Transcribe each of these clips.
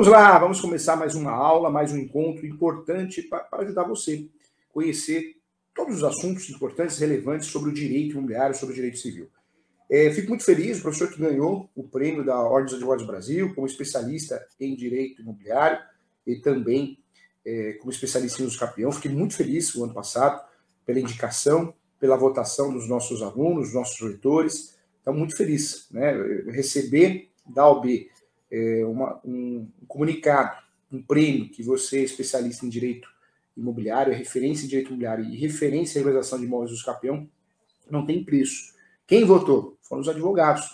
Vamos lá, vamos começar mais uma aula, mais um encontro importante para ajudar você a conhecer todos os assuntos importantes, relevantes sobre o direito imobiliário, sobre o direito civil. É, fico muito feliz, o professor que ganhou o prêmio da Ordem dos Advogados do Brasil como especialista em direito imobiliário e também é, como especialista em uso campeão. Fiquei muito feliz o ano passado pela indicação, pela votação dos nossos alunos, dos nossos leitores. Então, muito feliz. Né? Receber da OB é, uma, um, comunicado, um prêmio que você especialista em direito imobiliário, referência em direito imobiliário e referência em regularização de imóveis do campeão, não tem preço. Quem votou? Foram os advogados,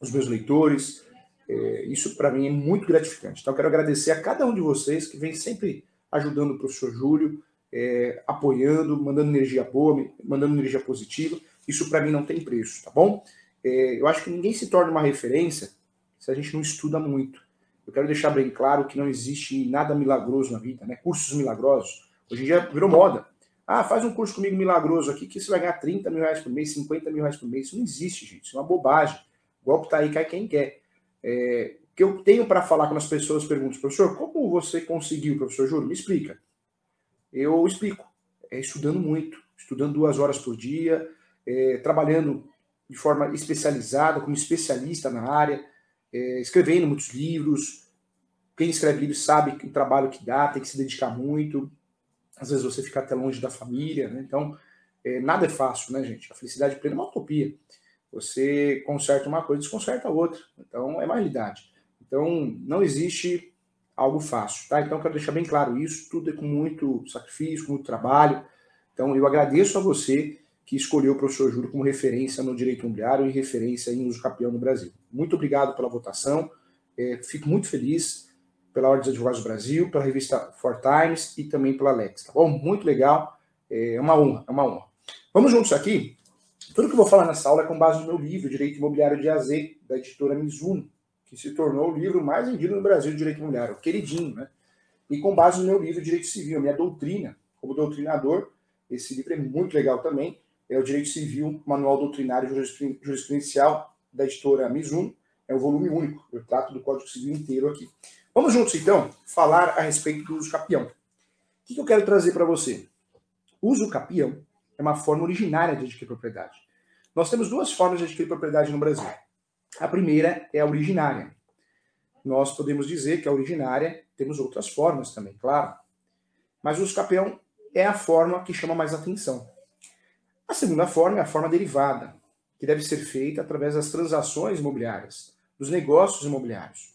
os meus leitores. É, isso para mim é muito gratificante. Então, quero agradecer a cada um de vocês que vem sempre ajudando o professor Júlio, é, apoiando, mandando energia boa, mandando energia positiva. Isso para mim não tem preço, tá bom? É, eu acho que ninguém se torna uma referência se a gente não estuda muito. Eu quero deixar bem claro que não existe nada milagroso na vida, né? Cursos milagrosos. Hoje em dia virou moda. Ah, faz um curso comigo milagroso aqui que você vai ganhar 30 mil reais por mês, 50 mil reais por mês. Isso não existe, gente. Isso é uma bobagem. O golpe tá aí, cai quem quer. É, o que eu tenho para falar quando as pessoas perguntam, professor, como você conseguiu, professor Júlio? Me explica. Eu explico. É estudando muito, estudando duas horas por dia, é, trabalhando de forma especializada, como especialista na área, é, escrevendo muitos livros. Quem escreve livros sabe o trabalho que dá, tem que se dedicar muito. Às vezes você fica até longe da família, né? Então, é, nada é fácil, né, gente? A felicidade plena é uma utopia. Você conserta uma coisa, desconserta a outra. Então, é uma realidade. Então, não existe algo fácil, tá? Então, quero deixar bem claro isso. Tudo é com muito sacrifício, com muito trabalho. Então, eu agradeço a você que escolheu o professor Júlio como referência no direito imobiliário e referência em uso capião no Brasil. Muito obrigado pela votação, é, fico muito feliz pela Ordem dos Advogados do Brasil, pela revista Four Times e também pela Lex, tá bom? Muito legal, é uma honra, é uma honra. Vamos juntos aqui? Tudo que eu vou falar nessa aula é com base no meu livro, Direito Imobiliário de AZ, da editora Mizuno, que se tornou o livro mais vendido no Brasil de Direito Imobiliário, queridinho, né? E com base no meu livro Direito Civil, minha doutrina, como doutrinador, esse livro é muito legal também, é o Direito Civil, Manual Doutrinário Jurisprudencial da editora Mizuno. É um volume único. Eu trato do Código Civil inteiro aqui. Vamos juntos, então, falar a respeito do uso capião. O que eu quero trazer para você? O uso capião é uma forma originária de adquirir propriedade. Nós temos duas formas de adquirir propriedade no Brasil. A primeira é a originária. Nós podemos dizer que a originária, temos outras formas também, claro. Mas o uso capião é a forma que chama mais atenção. A segunda forma é a forma derivada, que deve ser feita através das transações imobiliárias, dos negócios imobiliários,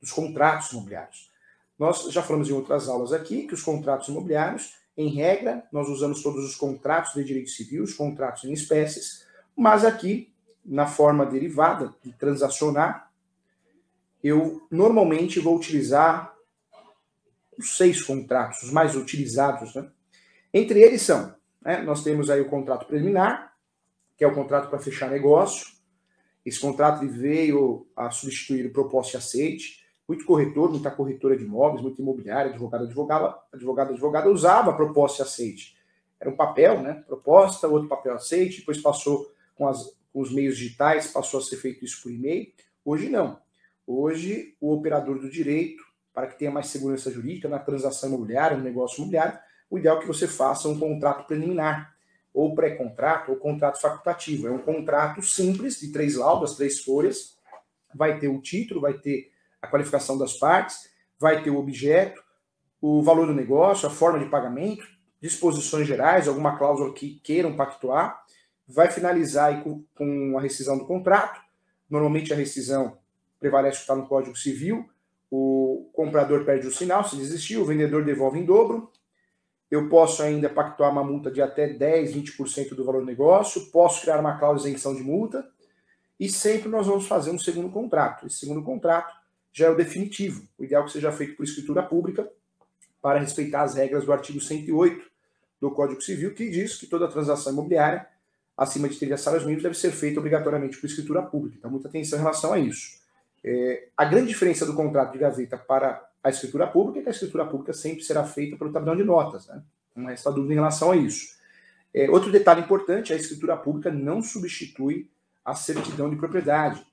dos contratos imobiliários. Nós já falamos em outras aulas aqui que os contratos imobiliários, em regra, nós usamos todos os contratos de direito civil, os contratos em espécies, mas aqui, na forma derivada, de transacionar, eu normalmente vou utilizar os seis contratos, os mais utilizados. Né? Entre eles são né? Nós temos aí o contrato preliminar, que é o contrato para fechar negócio. Esse contrato veio a substituir o propósito e aceite. Muito corretor, muita corretora de imóveis, muito imobiliária, advogado, advogada, advogado, advogada usava proposta e aceite. Era um papel, né? Proposta, outro papel aceite, depois passou com, as, com os meios digitais, passou a ser feito isso por e-mail. Hoje não. Hoje, o operador do direito, para que tenha mais segurança jurídica na transação imobiliária, no negócio imobiliário, o ideal é que você faça um contrato preliminar, ou pré-contrato, ou contrato facultativo. É um contrato simples, de três laudas, três folhas, vai ter o título, vai ter a qualificação das partes, vai ter o objeto, o valor do negócio, a forma de pagamento, disposições gerais, alguma cláusula que queiram pactuar, vai finalizar com, a rescisão do contrato. Normalmente a rescisão prevalece o que está no Código Civil, o comprador perde o sinal, se desistiu, o vendedor devolve em dobro, eu posso ainda pactuar uma multa de até 10, 20% do valor do negócio, posso criar uma cláusula de isenção de multa, e sempre nós vamos fazer um segundo contrato. Esse segundo contrato já é o definitivo. O ideal é que seja feito por escritura pública, para respeitar as regras do artigo 108 do Código Civil, que diz que toda transação imobiliária acima de 30 salários mínimos deve ser feita obrigatoriamente por escritura pública. Então, muita atenção em relação a isso. É, a grande diferença do contrato de gaveta para a escritura pública, que a escritura pública sempre será feita pelo tabelião de notas. Né? Não resta dúvida em relação a isso. É, outro detalhe importante, a escritura pública não substitui a certidão de propriedade.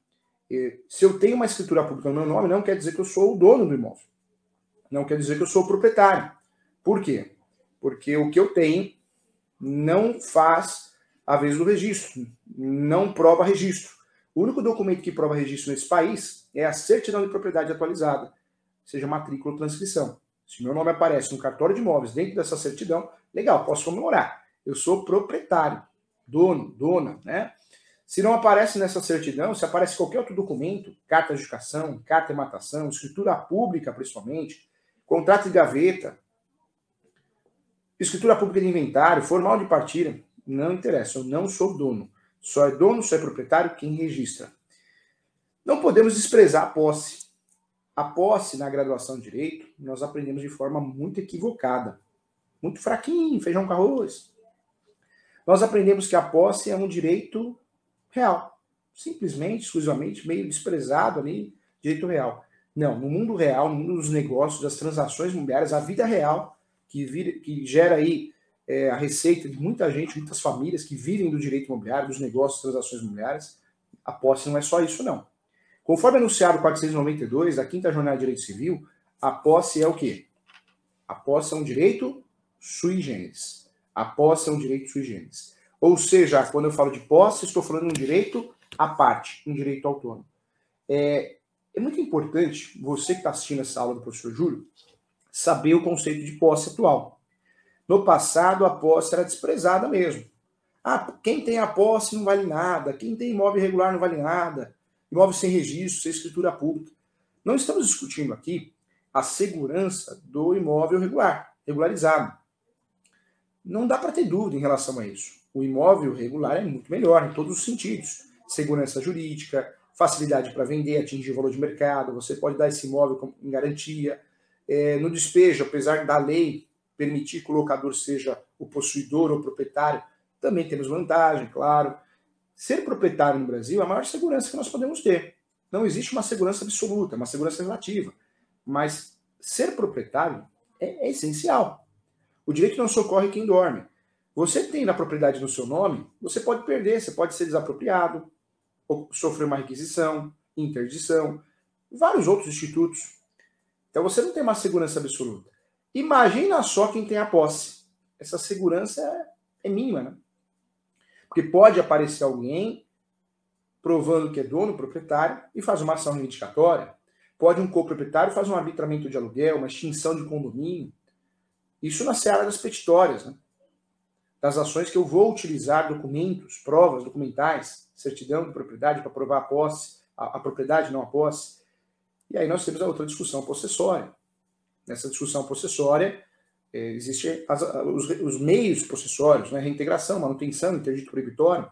Se eu tenho uma escritura pública no meu nome, não quer dizer que eu sou o dono do imóvel. Não quer dizer que eu sou o proprietário. Por quê? Porque o que eu tenho não faz a vez do registro, não prova registro. O único documento que prova registro nesse país é a certidão de propriedade atualizada, seja matrícula ou transcrição. Se meu nome aparece no cartório de imóveis dentro dessa certidão, legal, posso comemorar. Eu sou proprietário, dono, dona, né? Se não aparece nessa certidão, se aparece qualquer outro documento, carta de educação, carta de matação, escritura pública, principalmente, contrato de gaveta, escritura pública de inventário, formal de partilha, não interessa, eu não sou dono. Só é dono, só é proprietário quem registra. Não podemos desprezar a posse. A posse na graduação de direito, nós aprendemos de forma muito equivocada. Muito fraquinho, feijão com arroz. Nós aprendemos que a posse é um direito real. Simplesmente, exclusivamente, meio desprezado ali, direito real. Não, no mundo real, no mundo dos negócios, das transações imobiliárias, a vida real, que, vira, que gera aí é, a receita de muita gente, muitas famílias que vivem do direito imobiliário, dos negócios, transações imobiliárias, a posse não é só isso, não. Conforme anunciado o 492 da Quinta Jornada de Direito Civil, a posse é o quê? A posse é um direito sui generis. A posse é um direito sui generis. Ou seja, quando eu falo de posse, estou falando de um direito à parte, um direito autônomo. É, é muito importante, você que está assistindo essa aula do professor Júlio, saber o conceito de posse atual. No passado, a posse era desprezada mesmo. Ah, quem tem a posse não vale nada, quem tem imóvel irregular não vale nada, imóvel sem registro, sem escritura pública. Não estamos discutindo aqui a segurança do imóvel regular, regularizado. Não dá para ter dúvida em relação a isso o imóvel regular é muito melhor em todos os sentidos. Segurança jurídica, facilidade para vender, atingir o valor de mercado, você pode dar esse imóvel em garantia. É, no despejo, apesar da lei permitir que o locador seja o possuidor ou proprietário, também temos vantagem, claro. Ser proprietário no Brasil é a maior segurança que nós podemos ter. Não existe uma segurança absoluta, é uma segurança relativa. Mas ser proprietário é, é essencial. O direito não socorre quem dorme. Você tem na propriedade no seu nome, você pode perder, você pode ser desapropriado, sofrer uma requisição, interdição, vários outros institutos. Então você não tem uma segurança absoluta. Imagina só quem tem a posse. Essa segurança é mínima, né? Porque pode aparecer alguém provando que é dono, proprietário, e faz uma ação reivindicatória. Pode um coproprietário fazer um arbitramento de aluguel, uma extinção de condomínio. Isso na seara das petitórias, né? das ações que eu vou utilizar documentos, provas documentais, certidão de propriedade para provar a posse, a, a, propriedade, não a posse. E aí nós temos a outra discussão possessória. Nessa discussão possessória, é, existem os, os, meios possessórios, né? reintegração, manutenção, interdito proibitório.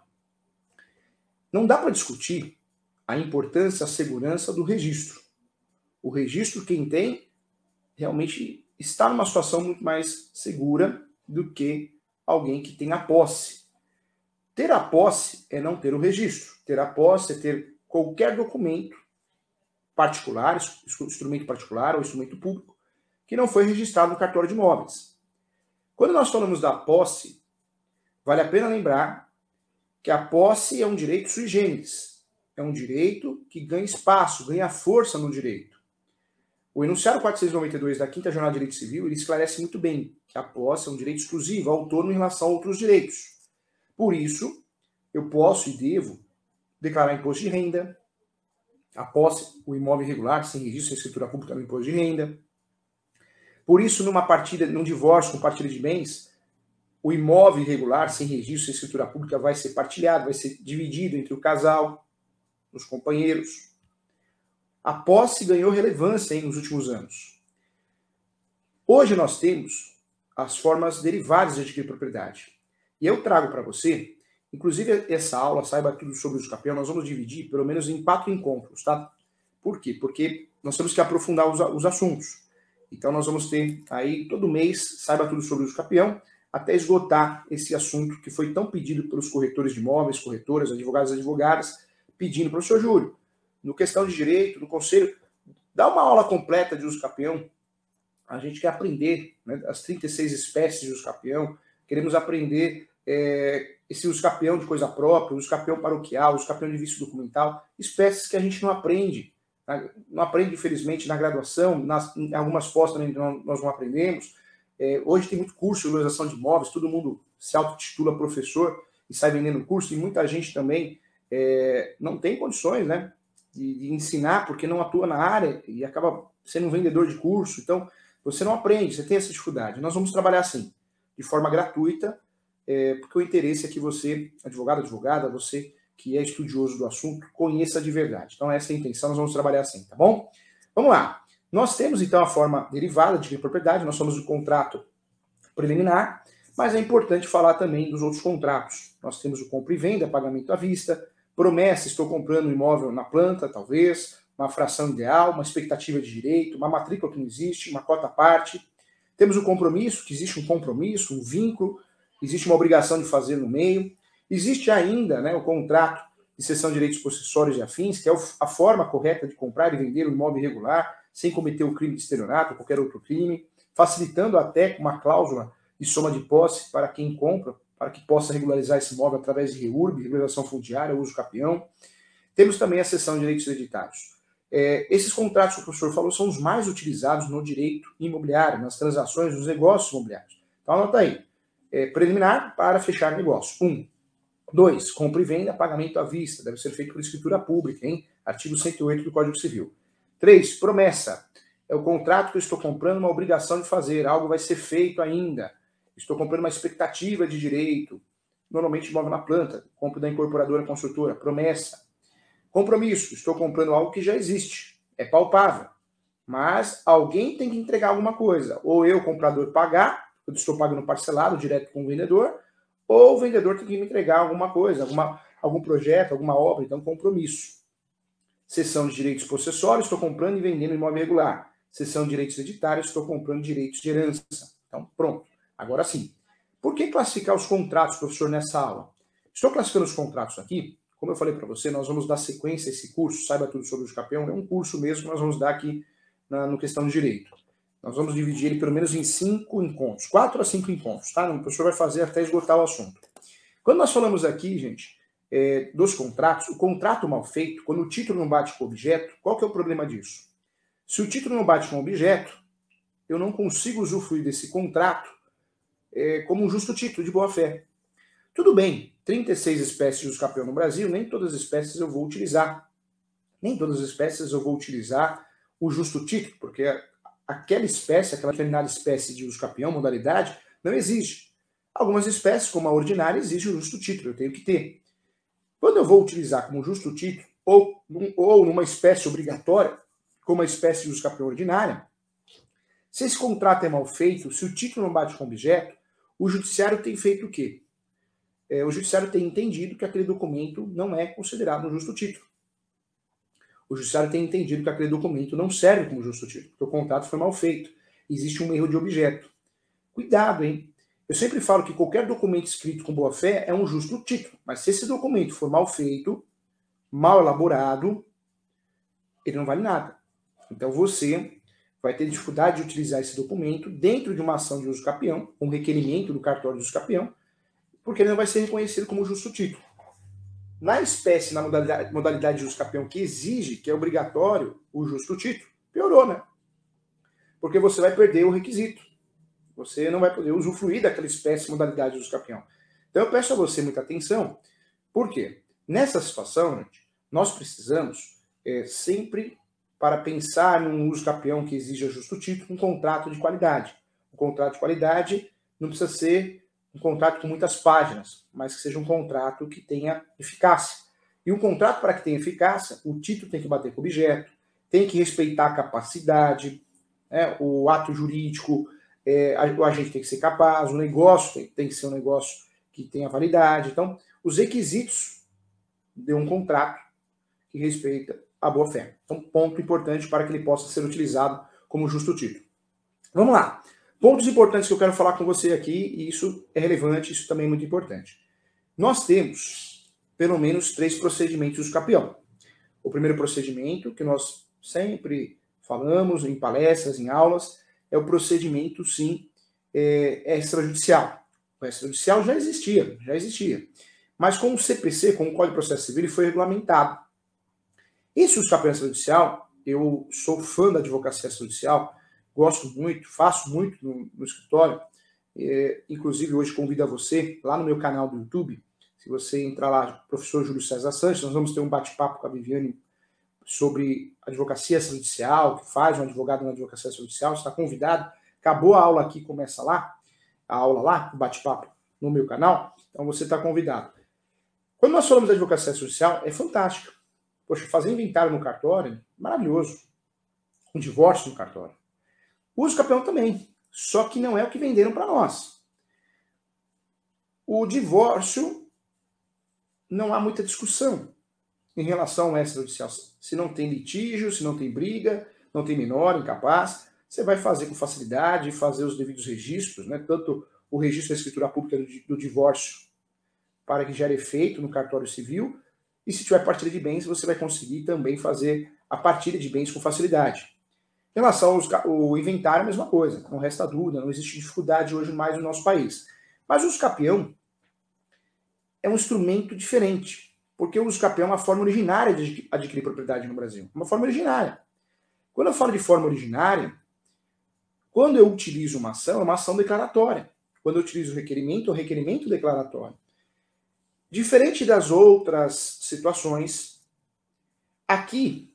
Não dá para discutir a importância, a segurança do registro. O registro, quem tem, realmente está numa situação muito mais segura do que alguém que tem a posse. Ter a posse é não ter o registro. Ter a posse é ter qualquer documento particular, instrumento particular ou instrumento público, que não foi registrado no cartório de imóveis. Quando nós falamos da posse, vale a pena lembrar que a posse é um direito sui generis. É um direito que ganha espaço, ganha força no direito. O enunciado 492 da Quinta Jornada de Direito Civil ele esclarece muito bem que a posse é um direito exclusivo, autônomo em relação a outros direitos. Por isso, eu posso e devo declarar imposto de renda, a posse, o imóvel irregular, sem registro, sem escritura pública, no imposto de renda. Por isso, numa partida, num divórcio com partilha de bens, o imóvel irregular, sem registro, sem escritura pública, vai ser partilhado, vai ser dividido entre o casal, os companheiros. A posse ganhou relevância hein, nos últimos anos. Hoje nós temos as formas derivadas de adquirir propriedade. E eu trago para você, inclusive essa aula, saiba tudo sobre o campeão, nós vamos dividir pelo menos em quatro encontros, tá? Por quê? Porque nós temos que aprofundar os, os assuntos. Então nós vamos ter aí todo mês, saiba tudo sobre o campeão, até esgotar esse assunto que foi tão pedido pelos corretores de imóveis, corretoras, advogados e advogadas, pedindo para o senhor Júlio no questão de direito, no conselho, dá uma aula completa de uso capião. A gente quer aprender né, as 36 espécies de uso capião, queremos aprender é, esse uso capião de coisa própria, uso capião paroquial, uso capião de vício documental, espécies que a gente não aprende. Não aprende, infelizmente, na graduação, nas, em algumas pós também nós não aprendemos. É, hoje tem muito curso de valorização de imóveis, todo mundo se autotitula professor e sai vendendo curso, e muita gente também é, não tem condições né, de, de, ensinar porque não atua na área e acaba sendo um vendedor de curso. Então, você não aprende, você tem essa dificuldade. Nós vamos trabalhar assim, de forma gratuita, é, porque o interesse é que você, advogado, advogada, você que é estudioso do assunto, conheça de verdade. Então, essa é a intenção, nós vamos trabalhar assim, tá bom? Vamos lá. Nós temos, então, a forma derivada de propriedade, nós somos o contrato preliminar, mas é importante falar também dos outros contratos. Nós temos o compra e venda, pagamento à vista, promessa, estou comprando um imóvel na planta, talvez, uma fração ideal, uma expectativa de direito, uma matrícula que não existe, uma cota à parte. Temos o compromisso, que existe um compromisso, um vínculo, existe uma obrigação de fazer no meio. Existe ainda né, o contrato de cessão de direitos possessórios e afins, que é a forma correta de comprar e vender um imóvel irregular, sem cometer o crime de estelionato ou qualquer outro crime, facilitando até uma cláusula de soma de posse para quem compra, para que possa regularizar esse imóvel através de REURB, regularização fundiária, uso capião. Temos também a cessão de direitos hereditários. É, esses contratos que o professor falou são os mais utilizados no direito imobiliário, nas transações, nos negócios imobiliários. Então anota aí é, preliminar para fechar negócio. Um. Dois, compra e venda, pagamento à vista, deve ser feito por escritura pública, hein? Artigo 108 do Código Civil. Três, promessa. É o contrato que eu estou comprando uma obrigação de fazer, algo vai ser feito ainda. Estou comprando uma expectativa de direito, normalmente imóvel na planta, compro da incorporadora construtora, promessa. Compromisso, estou comprando algo que já existe, é palpável. Mas alguém tem que entregar alguma coisa, ou eu, comprador, pagar, eu estou pagando parcelado direto com o vendedor, ou o vendedor tem que me entregar alguma coisa, alguma, algum projeto, alguma obra, então compromisso. Seção de direitos possessórios, estou comprando e vendendo imóvel regular. Seção de direitos hereditários, estou comprando direitos de herança. Então, pronto. Agora sim. Por que classificar os contratos, professor, nessa aula? Estou classificando os contratos aqui, como eu falei para você, nós vamos dar sequência a esse curso, saiba tudo sobre o escapeão, é um curso mesmo que nós vamos dar aqui na, no questão de direito. Nós vamos dividir ele pelo menos em cinco encontros, quatro a cinco encontros, tá? O professor vai fazer até esgotar o assunto. Quando nós falamos aqui, gente, é, dos contratos, o contrato mal feito, quando o título não bate com o objeto, qual que é o problema disso? Se o título não bate com o objeto, eu não consigo usufruir desse contrato é, como um justo título de boa-fé. Tudo bem, 36 espécies de escapeão no Brasil, nem todas as espécies eu vou utilizar. Nem todas as espécies eu vou utilizar o justo título, porque aquela espécie, aquela determinada espécie de uso capião, modalidade, não existe. Algumas espécies, como a ordinária, exige o justo título, eu tenho que ter. Quando eu vou utilizar como justo título, ou, ou numa espécie obrigatória, como a espécie de uso capião ordinária, se esse contrato é mal feito, se o título não bate com o objeto, o judiciário tem feito o quê? É, o judiciário tem entendido que aquele documento não é considerado um justo título o judiciário tem entendido que aquele documento não serve como justo título, porque o contrato foi mal feito. Existe um erro de objeto. Cuidado, hein? Eu sempre falo que qualquer documento escrito com boa fé é um justo título, mas se esse documento for mal feito, mal elaborado, ele não vale nada. Então você vai ter dificuldade de utilizar esse documento dentro de uma ação de uso capião, um requerimento do cartório de uso capião, porque ele não vai ser reconhecido como justo título. Na espécie, na modalidade, modalidade de uso capião que exige, que é obrigatório, o justo título, piorou, né? Porque você vai perder o requisito. Você não vai poder usufruir daquela espécie, modalidade de uso capião. Então eu peço a você muita atenção, porque nessa situação, gente, nós precisamos é, sempre, para pensar num uso capião que exija justo título, um contrato de qualidade. Um contrato de qualidade não precisa ser um contrato com muitas páginas, mas que seja um contrato que tenha eficácia. E um contrato, para que tenha eficácia, o título tem que bater com o objeto, tem que respeitar a capacidade, né, o ato jurídico, é, o agente tem que ser capaz, o negócio tem, tem que ser um negócio que tenha validade. Então, os requisitos de um contrato que respeita a boa-fé. Então, ponto importante para que ele possa ser utilizado como justo título. Vamos lá. Pontos importantes que eu quero falar com você aqui, e isso é relevante, isso também é muito importante. Nós temos pelo menos três procedimentos do campeão. O primeiro procedimento, que nós sempre falamos em palestras, em aulas, é o procedimento, sim, é, é extrajudicial. O extrajudicial já existia, já existia. Mas com o CPC, com o Código de Processo Civil, ele foi regulamentado. Esse uso capião extrajudicial, eu sou fã da advocacia extrajudicial, gosto muito, faço muito no, no escritório. É, inclusive, hoje convido a você, lá no meu canal do YouTube, se você entrar lá, professor Júlio César Santos, nós vamos ter um bate-papo com a Viviane sobre advocacia extrajudicial, que faz um advogado na advocacia extrajudicial, está convidado. Acabou a aula aqui, começa lá, a aula lá, o bate-papo no meu canal, então você está convidado. Quando nós falamos de advocacia extrajudicial, é fantástico. Poxa, fazer inventário no cartório, maravilhoso. Um divórcio no cartório. Uso campeão também, só que não é o que venderam para nós. O divórcio não há muita discussão em relação ao extrajudicial. Se não tem litígio, se não tem briga, não tem menor, incapaz, você vai fazer com facilidade, fazer os devidos registros, né? tanto o registro da escritura pública do, do divórcio, para que gere efeito no cartório civil, e se tiver partilha de bens, você vai conseguir também fazer a partilha de bens com facilidade. Em relação ao inventário, a mesma coisa, não resta dúvida, não existe dificuldade hoje mais no nosso país. Mas o escapião é um instrumento diferente, porque o uso capião é uma forma originária de adquirir propriedade no Brasil. Uma forma originária. Quando eu falo de forma originária, quando eu utilizo uma ação, é uma ação declaratória. Quando eu utilizo o requerimento, é um requerimento declaratório. Diferente das outras situações, aqui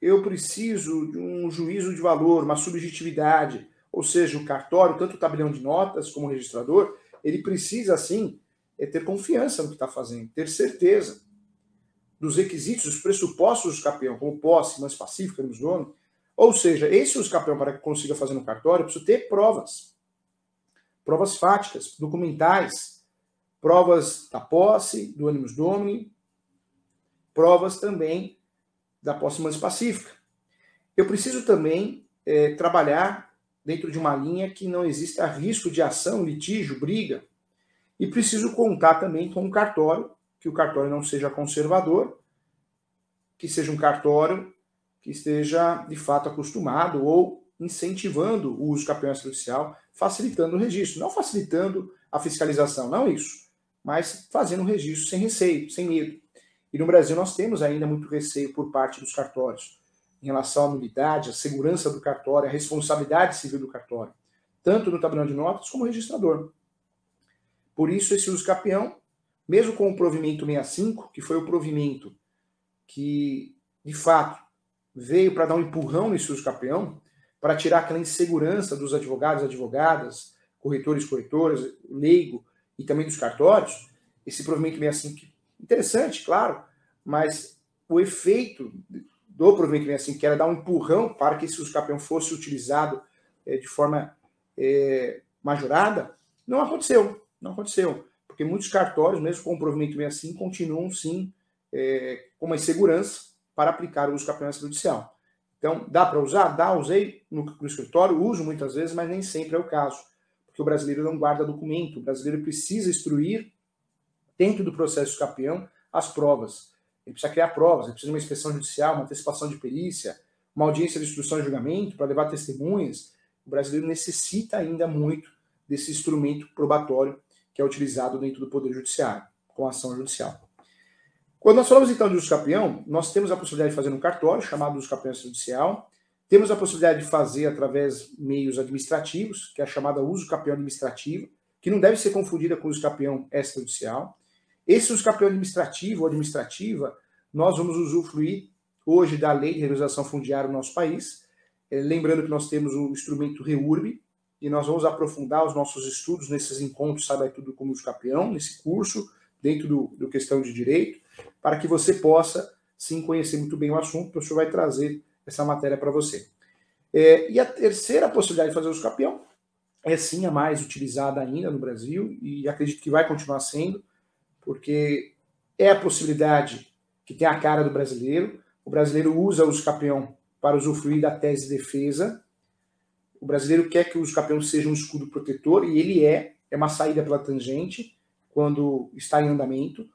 eu preciso de um juízo de valor, uma subjetividade, ou seja, o cartório, tanto o tabelião de notas como o registrador, ele precisa, assim, é ter confiança no que está fazendo, ter certeza dos requisitos, dos pressupostos do campeão, como posse, mais pacífica, nos donos. Ou seja, esse uso campeão, para que consiga fazer no cartório, precisa ter provas. Provas fáticas, documentais, provas da posse, do ânimos domini, provas também da posse mais pacífica. Eu preciso também é, trabalhar dentro de uma linha que não exista risco de ação, litígio, briga, e preciso contar também com um cartório, que o cartório não seja conservador, que seja um cartório que esteja de fato acostumado ou incentivando o uso do campeão extrajudicial, facilitando o registro, não facilitando a fiscalização, não isso, mas fazendo o registro sem receio, sem medo. E no Brasil nós temos ainda muito receio por parte dos cartórios em relação à nulidade, à segurança do cartório, à responsabilidade civil do cartório, tanto no tabelão de notas como no registrador. Por isso, esse uso capião, mesmo com o provimento 65, que foi o provimento que, de fato, veio para dar um empurrão nesse uso capião, para tirar aquela insegurança dos advogados, advogadas, corretores, corretoras, leigo e também dos cartórios, esse provimento 65, interessante, claro, mas o efeito do provimento 65, que era dar um empurrão para que esse uso capião fosse utilizado é, de forma é, majorada, não aconteceu. Não aconteceu, porque muitos cartórios, mesmo com o provimento assim, continuam sim é, com uma insegurança para aplicar o uso campeão judicial. Então, dá para usar? Dá, usei no, no, escritório, uso muitas vezes, mas nem sempre é o caso, porque o brasileiro não guarda documento, o brasileiro precisa instruir, dentro do processo campeão, as provas. Ele precisa criar provas, ele precisa de uma inspeção judicial, uma antecipação de perícia, uma audiência de instrução e julgamento para levar testemunhas. O brasileiro necessita ainda muito desse instrumento probatório que é utilizado dentro do Poder Judiciário, com ação judicial. Quando nós falamos então de uso capião, nós temos a possibilidade de fazer um cartório, chamado uso capião judicial, temos a possibilidade de fazer através meios administrativos, que é a chamada uso capião administrativo, que não deve ser confundida com uso capião extrajudicial. Esse uso capião administrativo ou administrativa, nós vamos usufruir hoje da lei de regularização fundiária no nosso país, eh, lembrando que nós temos o instrumento REURB, e nós vamos aprofundar os nossos estudos nesses encontros, sabe tudo como campeão, nesse curso, dentro do, do questão de direito, para que você possa sim conhecer muito bem o assunto, o professor vai trazer essa matéria para você. É, e a terceira possibilidade de fazer o campeão é sim a mais utilizada ainda no Brasil, e acredito que vai continuar sendo, porque é a possibilidade que tem a cara do brasileiro. O brasileiro usa o campeão para usufruir da tese de defesa, o brasileiro quer que o campeão seja um escudo protetor, e ele é, é uma saída pela tangente quando está em andamento.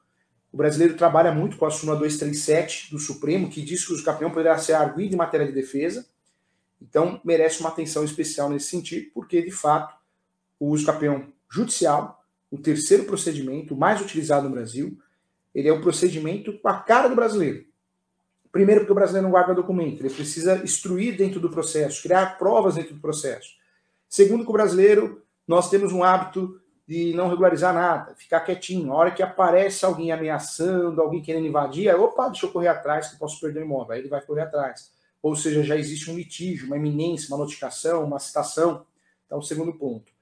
O brasileiro trabalha muito com a súmula 237 do Supremo, que diz que o campeão poderá ser arguido em matéria de defesa. Então, merece uma atenção especial nesse sentido, porque, de fato, o uso campeão judicial o terceiro procedimento mais utilizado no Brasil. Ele é um procedimento com a cara do brasileiro. Primeiro, porque o brasileiro não guarda documento, ele precisa instruir dentro do processo, criar provas dentro do processo. Segundo, que o brasileiro, nós temos um hábito de não regularizar nada, ficar quietinho. A hora que aparece alguém ameaçando, alguém querendo invadir, aí, opa, deixa eu correr atrás, que posso perder o imóvel. Aí ele vai correr atrás. Ou seja, já existe um litígio, uma iminência, uma notificação, uma citação. Então, segundo ponto.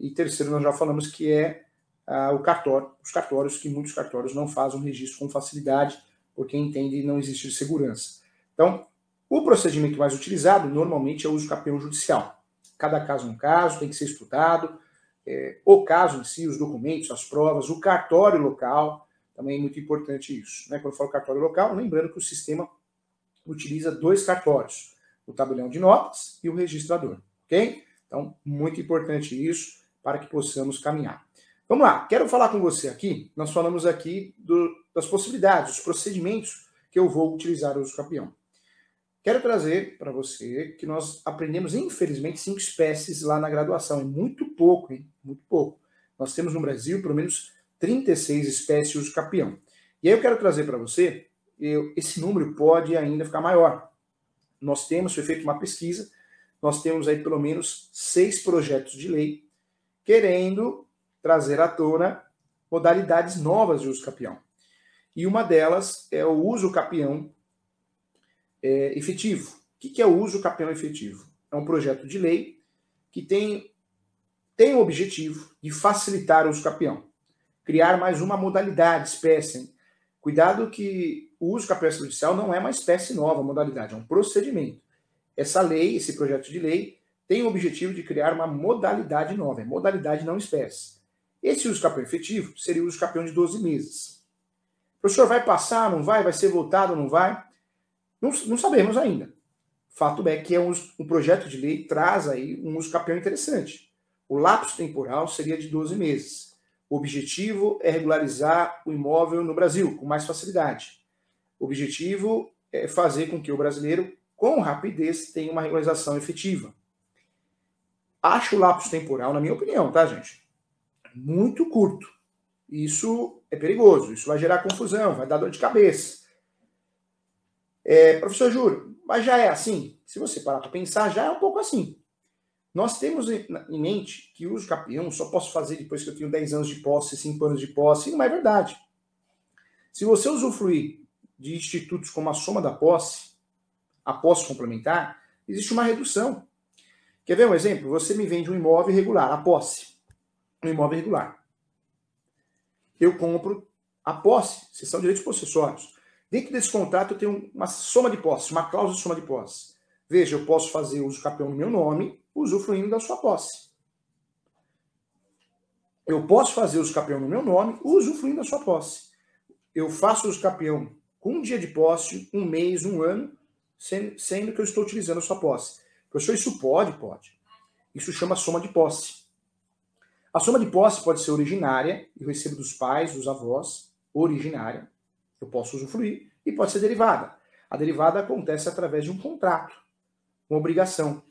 E terceiro, nós já falamos que é ah, o cartório, os cartórios, que muitos cartórios não fazem o registro com facilidade, porque entendem não existe segurança. Então, o procedimento mais utilizado normalmente é o uso campeão judicial. Cada caso é um caso, tem que ser estudado. É, o caso em si, os documentos, as provas, o cartório local, também é muito importante isso. Né? Quando eu falo cartório local, lembrando que o sistema utiliza dois cartórios, o tabelião de notas e o registrador, ok? Então, muito importante isso para que possamos caminhar. Vamos lá, quero falar com você aqui. Nós falamos aqui do, das possibilidades, dos procedimentos que eu vou utilizar o uso campeão. Quero trazer para você que nós aprendemos, infelizmente, cinco espécies lá na graduação. É muito pouco, hein? Muito pouco. Nós temos no Brasil pelo menos 36 espécies de uso campeão. E aí eu quero trazer para você, eu, esse número pode ainda ficar maior. Nós temos, foi feita uma pesquisa, nós temos aí pelo menos seis projetos de lei querendo trazer à tona modalidades novas de uso capião. E uma delas é o uso capião é, efetivo. O que é o uso capião efetivo? É um projeto de lei que tem, tem o objetivo de facilitar o uso capião, criar mais uma modalidade, espécie. Cuidado que o uso capião judicial não é uma espécie nova, modalidade, é um procedimento. Essa lei, esse projeto de lei, tem o objetivo de criar uma modalidade nova, é modalidade não espécie. Esse uso campeão efetivo seria o uso campeão de 12 meses. O professor vai passar, não vai? Vai ser votado, não vai? Não, não sabemos ainda. Fato é que é um, um, projeto de lei traz aí um uso campeão interessante. O lapso temporal seria de 12 meses. O objetivo é regularizar o imóvel no Brasil com mais facilidade. O objetivo é fazer com que o brasileiro, com rapidez, tenha uma regularização efetiva. Acho o lapso temporal, na minha opinião, tá, gente? Muito curto. Isso é perigoso, isso vai gerar confusão, vai dar dor de cabeça. É, professor Júlio, mas já é assim? Se você parar para pensar, já é um pouco assim. Nós temos em mente que o uso capião só posso fazer depois que eu tenho 10 anos de posse, 5 anos de posse, e não é verdade. Se você usufruir de institutos como a soma da posse, a posse complementar, existe uma redução. Quer ver um exemplo? Você me vende um imóvel irregular, a posse. Um imóvel irregular. Eu compro a posse, se são direitos possessórios. Dentro desse contrato eu tenho uma soma de posse, uma cláusula de soma de posse. Veja, eu posso fazer uso campeão no meu nome, usufruindo da sua posse. Eu posso fazer uso campeão no meu nome, usufruindo da sua posse. Eu faço uso campeão com um dia de posse, um mês, um ano, sendo que eu estou utilizando a sua posse. Professor, isso pode? Pode. Isso chama soma de posse. A soma de posse pode ser originária, eu recebo dos pais, dos avós, originária, eu posso usufruir, e pode ser derivada. A derivada acontece através de um contrato, uma obrigação.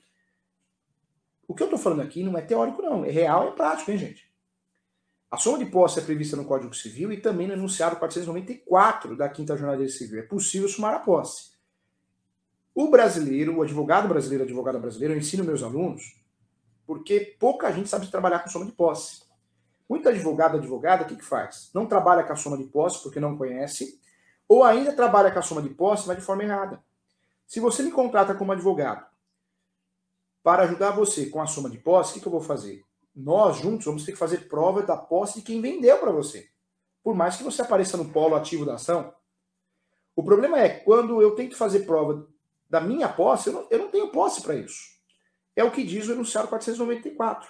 O que eu estou falando aqui não é teórico, não. É real, é prático, hein, gente? A soma de posse é prevista no Código Civil e também no enunciado 494 da Quinta Jornada Civil. É possível somar a posse. O brasileiro, o advogado brasileiro, a advogada brasileira, eu ensino meus alunos, porque pouca gente sabe trabalhar com soma de posse. Muito advogado, advogada, o que, que faz? Não trabalha com a soma de posse porque não conhece, ou ainda trabalha com a soma de posse, mas de forma errada. Se você me contrata como advogado para ajudar você com a soma de posse, o que, que eu vou fazer? Nós juntos vamos ter que fazer prova da posse de quem vendeu para você. Por mais que você apareça no polo ativo da ação. O problema é quando eu tenho que fazer prova da minha posse, eu não, eu não tenho posse para isso. É o que diz o enunciado 494.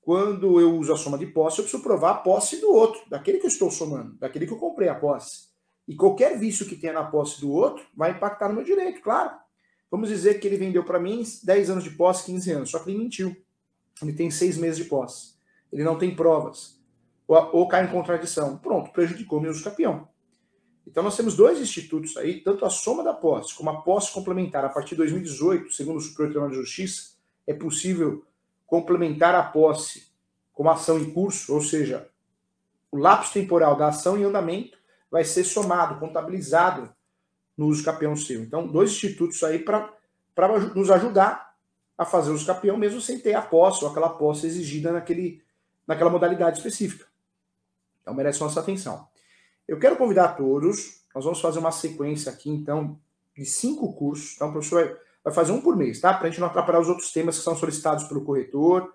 Quando eu uso a soma de posse, eu preciso provar a posse do outro, daquele que eu estou somando, daquele que eu comprei a posse. E qualquer vício que tenha na posse do outro vai impactar no meu direito, claro. Vamos dizer que ele vendeu para mim 10 anos de posse, 15 anos, só que ele mentiu. Ele tem 6 meses de posse. Ele não tem provas. Ou, ou cai em contradição. Pronto, prejudicou meu uso campeão. Então nós temos dois institutos aí, tanto a soma da posse como a posse complementar. A partir de 2018, segundo o Superior Tribunal de Justiça, é possível complementar a posse como ação em curso, ou seja, o lapso temporal da ação em andamento vai ser somado, contabilizado no uso capião seu. Então, dois institutos aí para nos ajudar a fazer o uso capião, mesmo sem ter a posse ou aquela posse exigida naquele, naquela modalidade específica. Então, merece nossa atenção. Eu quero convidar todos, nós vamos fazer uma sequência aqui, então, de cinco cursos. Então, o professor vai fazer um por mês, tá? Para a gente não atrapalhar os outros temas que são solicitados pelo corretor,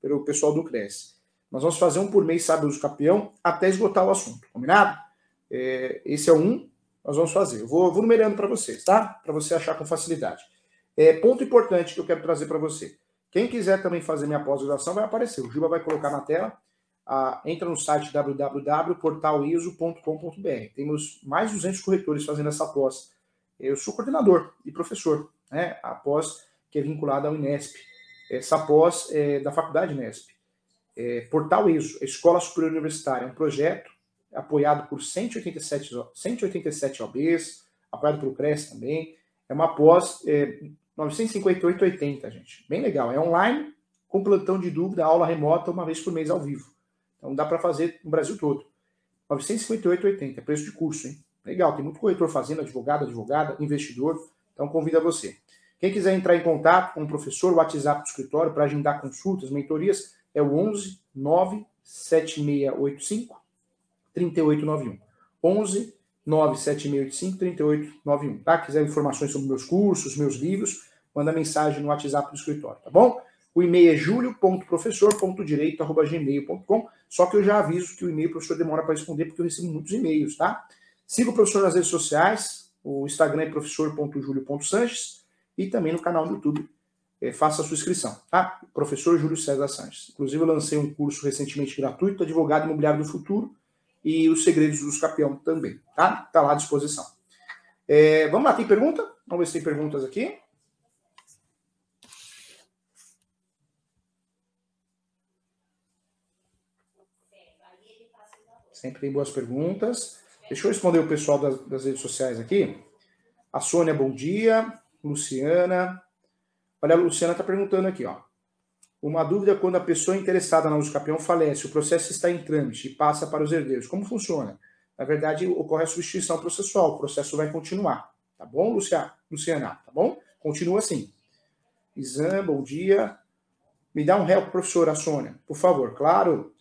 pelo pessoal do CRES. Nós vamos fazer um por mês, sabe, uso campeão, até esgotar o assunto, combinado? É, esse é um, nós vamos fazer. Eu vou, vou numerando para vocês, tá? Para você achar com facilidade. É, ponto importante que eu quero trazer para você. Quem quiser também fazer minha pós-graduação vai aparecer. O Juba vai colocar na tela. Ah, entra no site www.portaliso.com.br. Temos mais de 200 corretores fazendo essa pós. Eu sou coordenador e professor, né? A pós que é vinculada ao INESP. Essa pós é da Faculdade INESP. É, Portal ISO, Escola Superior Universitária, um projeto apoiado por 187, 187 OBs, apoiado pelo CRES também. É uma pós é, 958,80, gente. Bem legal. É online, com plantão de dúvida, aula remota, uma vez por mês ao vivo. Então dá para fazer no Brasil todo. 958,80, é preço de curso, hein? Legal, tem muito corretor fazendo, advogado, advogada, investidor. Então convida você. Quem quiser entrar em contato com o professor, o WhatsApp do escritório para agendar consultas, mentorias, é o 11 97685 3891. 11 97685 3891. Tá? Quiser informações sobre meus cursos, meus livros, manda mensagem no WhatsApp do escritório, tá bom? O e-mail é julio.professor.direito.gmail.com. Só que eu já aviso que o e-mail o professor demora para responder, porque eu recebo muitos e-mails, tá? Siga o professor nas redes sociais. O Instagram é professor.julio.sanches e também no canal do YouTube. É, faça a sua inscrição, tá? Professor Júlio César Sanches. Inclusive, eu lancei um curso recentemente gratuito, Advogado Imobiliário do Futuro, e os segredos do escapião também, tá? Tá lá à disposição. É, vamos lá, tem pergunta? Vamos ver se tem perguntas aqui. Sempre tem boas perguntas. Deixa eu responder o pessoal das, das redes sociais aqui. A Sônia, bom dia. Luciana. Olha, a Luciana está perguntando aqui, ó. Uma dúvida quando a pessoa interessada na uso campeão falece, o processo está em trâmite e passa para os herdeiros. Como funciona? Na verdade, ocorre a substituição processual, o processo vai continuar. Tá bom, Luciana? Luciana, tá bom? Continua assim. Isan, bom dia. Me dá um help, professora Sônia, por favor. Claro,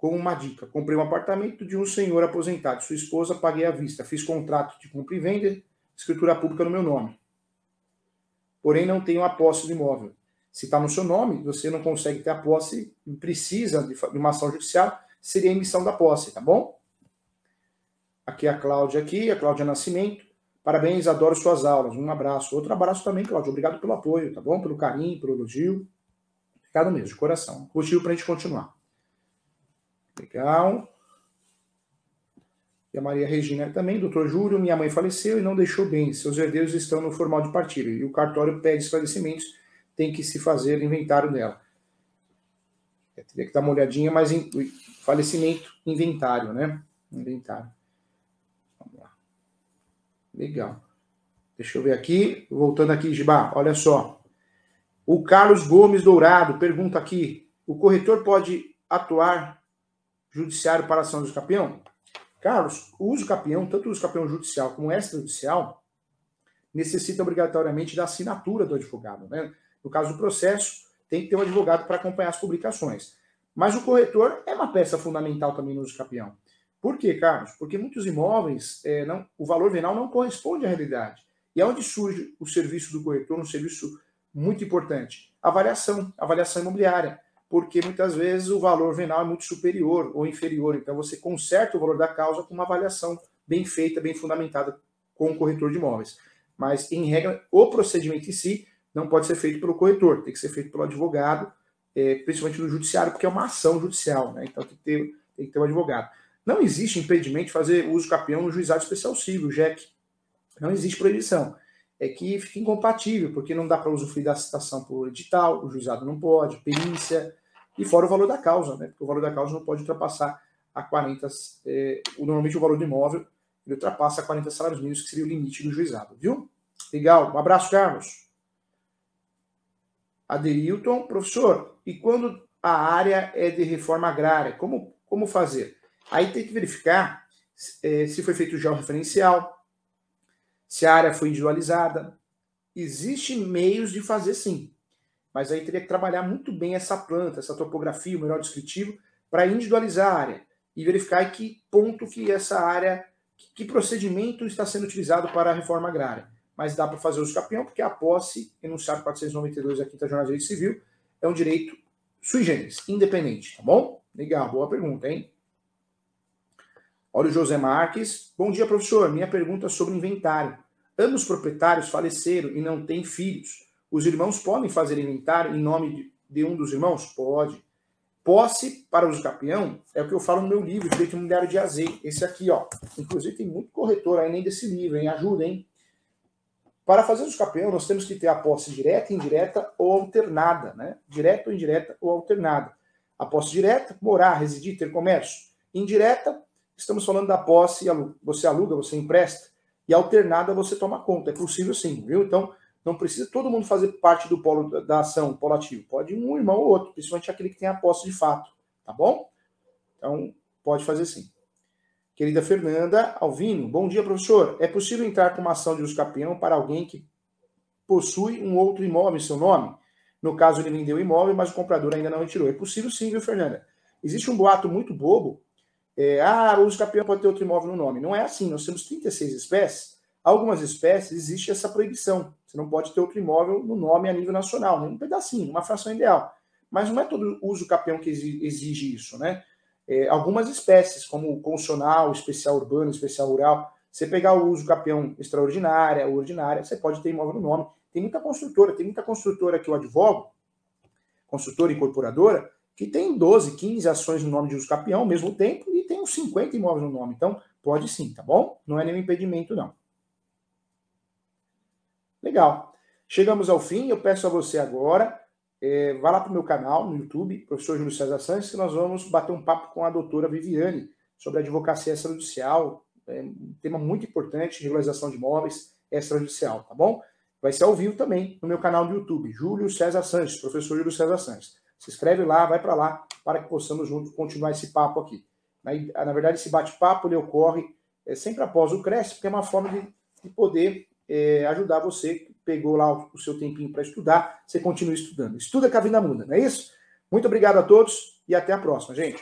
com uma dica. Comprei um apartamento de um senhor aposentado. Sua esposa paguei à vista. Fiz contrato de compra e venda, escritura pública no meu nome. Porém, não tenho a posse do imóvel. Se está no seu nome, você não consegue ter a posse precisa de uma ação judicial, seria a emissão da posse, tá bom? Aqui a Cláudia aqui, a Cláudia Nascimento. Parabéns, adoro suas aulas. Um abraço. Outro abraço também, Cláudia. Obrigado pelo apoio, tá bom? Pelo carinho, pelo elogio. Obrigado mesmo, de coração. Motivo para a gente continuar. Legal. E a Maria Regina também, doutor Júlio, minha mãe faleceu e não deixou bem. Seus herdeiros estão no formal de partilha. E o cartório pede esclarecimentos tem que se fazer inventário dela. Eu teria que dar uma olhadinha, mas em, falecimento, inventário, né? Inventário. Vamos lá. Legal. Deixa eu ver aqui. Voltando aqui, Gibá, olha só. O Carlos Gomes Dourado pergunta aqui: o corretor pode atuar judiciário para ação do campeão? Carlos, o uso campeão, tanto o uso campeão judicial como extrajudicial, necessita obrigatoriamente da assinatura do advogado, né? No caso do processo, tem que ter um advogado para acompanhar as publicações. Mas o corretor é uma peça fundamental também no uso capião. Por quê, Carlos? Porque muitos imóveis, é, não, o valor venal não corresponde à realidade. E é onde surge o serviço do corretor, um serviço muito importante. Avaliação, avaliação imobiliária. Porque muitas vezes o valor venal é muito superior ou inferior. Então você conserta o valor da causa com uma avaliação bem feita, bem fundamentada com o corretor de imóveis. Mas, em regra, o procedimento em si não pode ser feito pelo corretor, tem que ser feito pelo advogado, é, principalmente no judiciário, porque é uma ação judicial, né? Então tem que ter, tem que ter um advogado. Não existe impedimento de fazer uso capião no juizado especial civil, JEC. Não existe proibição. É que fica incompatível, porque não dá para usufruir da citação por edital, o juizado não pode, perícia, e fora o valor da causa, né? Porque o valor da causa não pode ultrapassar a 40. É, normalmente o valor do imóvel ele ultrapassa 40 salários mínimos, que seria o limite do juizado, viu? Legal. Um abraço, Carlos. Adeilton, professor, e quando a área é de reforma agrária. Como, como fazer? Aí tem que verificar é, se foi feito já o referencial, se a área foi individualizada. Existem meios de fazer sim, mas aí teria que trabalhar muito bem essa planta, essa topografia, o melhor descritivo, para individualizar a área e verificar que ponto que essa área, que procedimento está sendo utilizado para a reforma agrária. Mas dá para fazer o campeão, porque a posse, enunciado 492 da Quinta Jornada de Direito Civil, é um direito sui generis, independente, tá bom? Legal, boa pergunta, hein? Olha o José Marques. Bom dia, professor. Minha pergunta é sobre inventário. Ambos proprietários faleceram e não têm filhos. Os irmãos podem fazer inventário em nome de, um dos irmãos? Pode. Posse para uso capião é o que eu falo no meu livro, Direito Imobiliário de AZ. Esse aqui, ó. Inclusive, tem muito corretor aí nem desse livro, hein? Ajuda, hein? Para fazer uso capião, nós temos que ter a posse direta, indireta ou alternada, né? Direta ou indireta ou alternada. A posse direta, morar, residir, ter comércio. Indireta, estamos falando da posse, você aluga, você empresta, e alternada você toma conta. É possível sim, viu? Então, não precisa todo mundo fazer parte do polo da ação, polo ativo. Pode um irmão ou outro, principalmente aquele que tem a posse de fato, tá bom? Então, pode fazer sim. Querida Fernanda Alvino, bom dia, professor. É possível entrar com uma ação de uso capião para alguém que possui um outro imóvel em seu nome? No caso, ele vendeu o imóvel, mas o comprador ainda não retirou. É possível sim, viu, Fernanda? Existe um boato muito bobo. É, ah, o uso capião pode ter outro imóvel no nome. Não é assim. Nós temos 36 espécies. Algumas espécies existe essa proibição. Você não pode ter outro imóvel no nome a nível nacional, nem um pedacinho, uma fração ideal. Mas não é todo uso capião que exige isso, né? É, algumas espécies, como constitucional, especial urbano, especial rural, você pegar o uso capião extraordinária, ordinária, você pode ter imóvel no nome. Tem muita construtora, tem muita construtora que eu advogo, construtora e incorporadora, que tem 12, 15 ações no nome de uso capião ao mesmo tempo e tem uns 50 imóveis no nome. Então, pode sim, tá bom? Não é nenhum impedimento, não. Legal. Chegamos ao fim. Eu peço a você agora, é, vá lá para o meu canal no YouTube, professor Júlio César Santos, que nós vamos bater um papo com a doutora Viviane sobre advocacia extrajudicial. É um tema muito importante, regularização de imóveis extrajudicial, tá bom? Vai ser ao vivo também no meu canal do YouTube, Júlio César Santos, professor Júlio César Santos. Se inscreve lá, vai para lá, para que possamos juntos continuar esse papo aqui. Na, verdade, esse bate-papo ele ocorre é, sempre após o CRES, porque é uma forma de, de poder é, ajudar você que pegou lá o, o seu tempinho para estudar, você continua estudando. Estuda que a vida muda, não é isso? Muito obrigado a todos e até a próxima, gente.